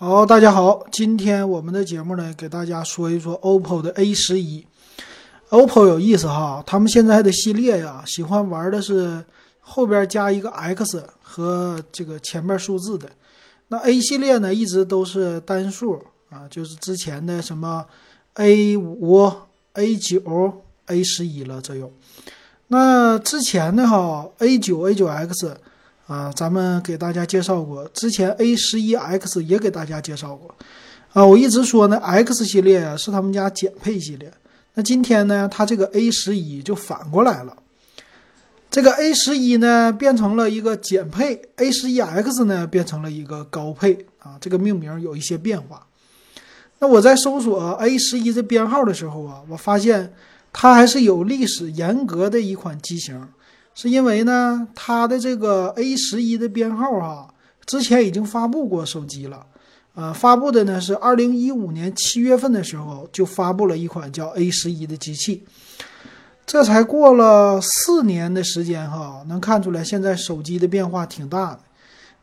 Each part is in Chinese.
好，大家好，今天我们的节目呢，给大家说一说 OPPO 的 A 十一。OPPO 有意思哈，他们现在的系列呀，喜欢玩的是后边加一个 X 和这个前面数字的。那 A 系列呢，一直都是单数啊，就是之前的什么 A 五、A 九、A 十一了，这有。那之前的哈 A 九、A 九 X。啊，咱们给大家介绍过，之前 A 十一 X 也给大家介绍过。啊，我一直说呢，X 系列啊是他们家减配系列。那今天呢，它这个 A 十一就反过来了，这个 A 十一呢变成了一个减配，A 十一 X 呢变成了一个高配啊，这个命名有一些变化。那我在搜索 A 十一这编号的时候啊，我发现它还是有历史严格的一款机型。是因为呢，它的这个 A 十一的编号哈，之前已经发布过手机了，呃，发布的呢是二零一五年七月份的时候就发布了一款叫 A 十一的机器，这才过了四年的时间哈，能看出来现在手机的变化挺大的。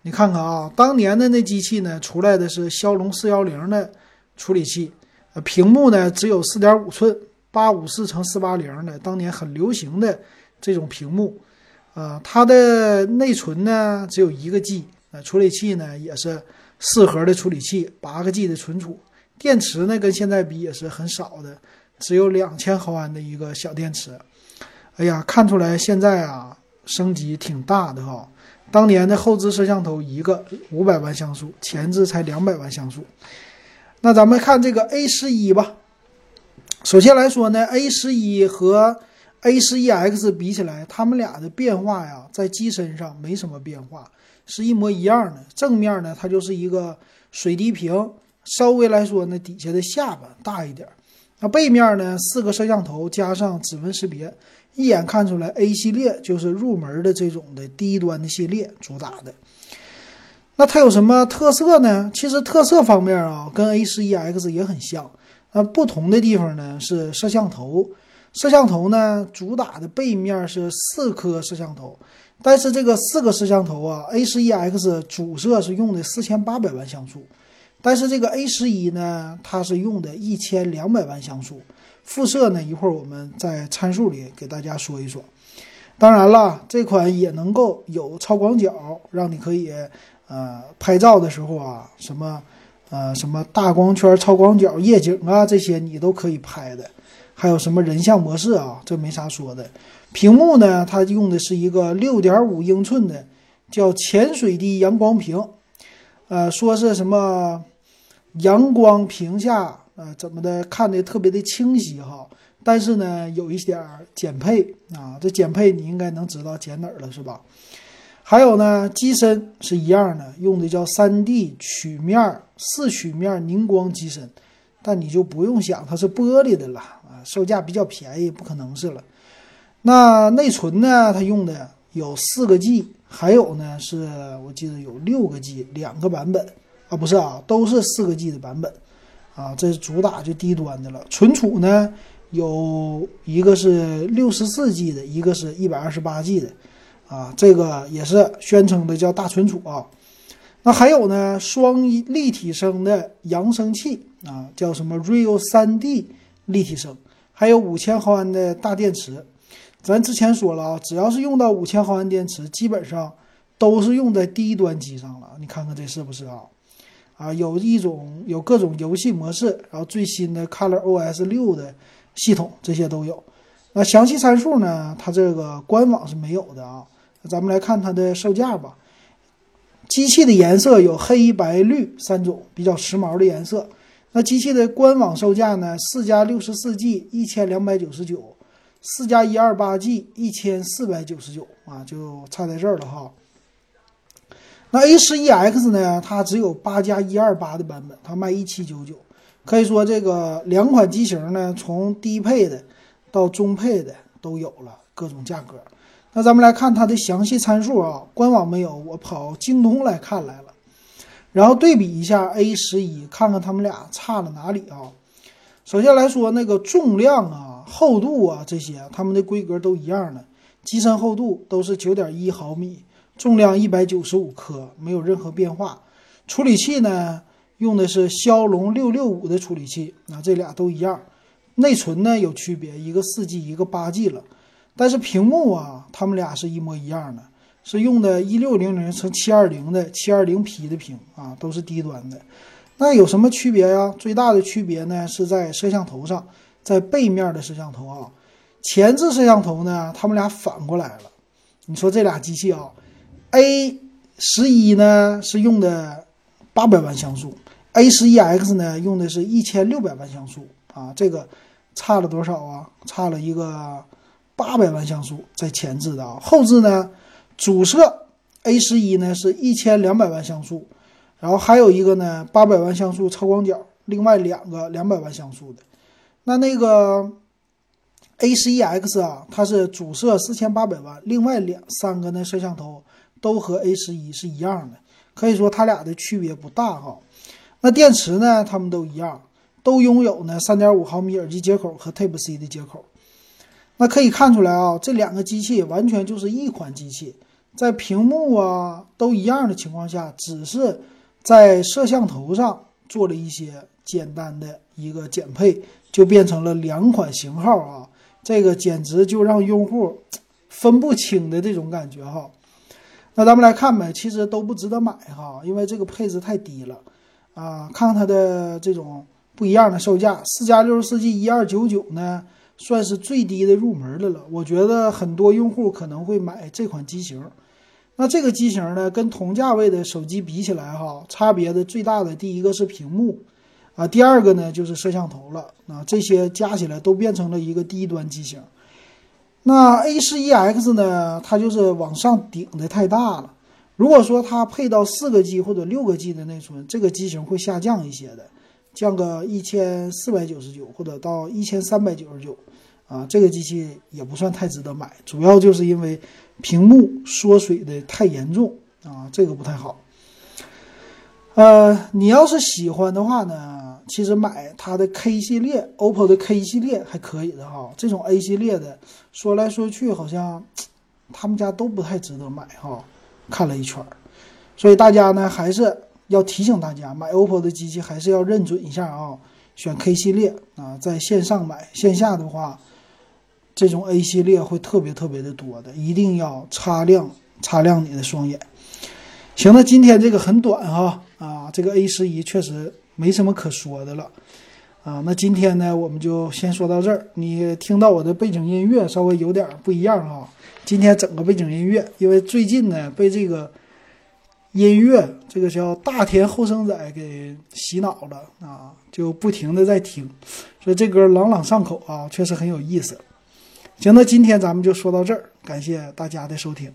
你看看啊，当年的那机器呢，出来的是骁龙四幺零的处理器，呃，屏幕呢只有四点五寸，八五四乘四八零的，当年很流行的这种屏幕。啊，它的内存呢只有一个 G，啊，处理器呢也是四核的处理器，八个 G 的存储，电池呢跟现在比也是很少的，只有两千毫安的一个小电池。哎呀，看出来现在啊升级挺大的哈。当年的后置摄像头一个五百万像素，前置才两百万像素。那咱们看这个 A 十一吧。首先来说呢，A 十一和 A 十一 X 比起来，它们俩的变化呀，在机身上没什么变化，是一模一样的。正面呢，它就是一个水滴屏，稍微来说呢，底下的下巴大一点。那背面呢，四个摄像头加上指纹识别，一眼看出来 A 系列就是入门的这种的低端的系列主打的。那它有什么特色呢？其实特色方面啊，跟 A 十一 X 也很像。那不同的地方呢，是摄像头。摄像头呢，主打的背面是四颗摄像头，但是这个四个摄像头啊，A 十一 X 主摄是用的四千八百万像素，但是这个 A 十一呢，它是用的一千两百万像素，副摄呢，一会儿我们在参数里给大家说一说。当然了，这款也能够有超广角，让你可以呃拍照的时候啊，什么呃什么大光圈、超广角、夜景啊这些你都可以拍的。还有什么人像模式啊？这没啥说的。屏幕呢，它用的是一个六点五英寸的，叫潜水滴阳光屏。呃，说是什么阳光屏下，呃，怎么的看的特别的清晰哈。但是呢，有一点减配啊。这减配你应该能知道减哪儿了是吧？还有呢，机身是一样的，用的叫三 D 曲面四曲面凝光机身，但你就不用想它是玻璃的了啊。售价比较便宜，不可能是了。那内存呢？它用的有四个 G，还有呢，是我记得有六个 G，两个版本啊，不是啊，都是四个 G 的版本啊。这是主打就低端的了。存储呢，有一个是六十四 G 的，一个是一百二十八 G 的啊。这个也是宣称的叫大存储啊。那还有呢，双立体声的扬声器啊，叫什么 Real 3D 立体声。还有五千毫安的大电池，咱之前说了啊，只要是用到五千毫安电池，基本上都是用在低端机上了。你看看这是不是啊？啊，有一种有各种游戏模式，然后最新的 Color OS 六的系统，这些都有。那详细参数呢？它这个官网是没有的啊。咱们来看它的售价吧。机器的颜色有黑白绿三种比较时髦的颜色。那机器的官网售价呢？四加六十四 G 一千两百九十九，四加一二八 G 一千四百九十九啊，就差在这儿了哈。那 A 十一 X 呢？它只有八加一二八的版本，它卖一七九九。可以说这个两款机型呢，从低配的到中配的都有了各种价格。那咱们来看它的详细参数啊，官网没有，我跑京东来看来了。然后对比一下 A 十一，看看他们俩差了哪里啊？首先来说，那个重量啊、厚度啊这些，它们的规格都一样的，机身厚度都是九点一毫米，重量一百九十五克，没有任何变化。处理器呢，用的是骁龙六六五的处理器，啊，这俩都一样。内存呢有区别，一个四 G，一个八 G 了。但是屏幕啊，它们俩是一模一样的，是用的一六零零乘七二零的七二零 P 的屏啊，都是低端的。那有什么区别呀？最大的区别呢是在摄像头上，在背面的摄像头啊，前置摄像头呢，它们俩反过来了。你说这俩机器啊，A 十一呢是用的八百万像素，A 十一 X 呢用的是一千六百万像素啊，这个差了多少啊？差了一个八百万像素在前置的啊，后置呢，主摄 A 十一呢是一千两百万像素。然后还有一个呢，八百万像素超广角，另外两个两百万像素的。那那个 A 十一 X 啊，它是主摄四千八百万，另外两三个呢摄像头都和 A 十一是一样的，可以说它俩的区别不大哈。那电池呢，它们都一样，都拥有呢三点五毫米耳机接口和 Type C 的接口。那可以看出来啊，这两个机器完全就是一款机器，在屏幕啊都一样的情况下，只是。在摄像头上做了一些简单的一个减配，就变成了两款型号啊！这个简直就让用户分不清的这种感觉哈。那咱们来看呗，其实都不值得买哈，因为这个配置太低了啊。看看它的这种不一样的售价，四加六十四 G 一二九九呢，算是最低的入门的了。我觉得很多用户可能会买这款机型。那这个机型呢，跟同价位的手机比起来，哈，差别的最大的第一个是屏幕，啊，第二个呢就是摄像头了，啊，这些加起来都变成了一个低端机型。那 A 十一 X 呢，它就是往上顶的太大了。如果说它配到四个 G 或者六个 G 的内存，这个机型会下降一些的，降个一千四百九十九或者到一千三百九十九。啊，这个机器也不算太值得买，主要就是因为屏幕缩水的太严重啊，这个不太好。呃，你要是喜欢的话呢，其实买它的 K 系列，OPPO 的 K 系列还可以的哈。这种 A 系列的，说来说去好像他们家都不太值得买哈。看了一圈儿，所以大家呢还是要提醒大家，买 OPPO 的机器还是要认准一下啊，选 K 系列啊，在线上买，线下的话。这种 A 系列会特别特别的多的，一定要擦亮擦亮你的双眼。行，那今天这个很短哈啊，这个 A 十一确实没什么可说的了啊。那今天呢，我们就先说到这儿。你听到我的背景音乐稍微有点不一样哈，今天整个背景音乐，因为最近呢被这个音乐这个叫大田后生仔给洗脑了啊，就不停的在听，所以这歌朗朗上口啊，确实很有意思。行，那今天咱们就说到这儿，感谢大家的收听。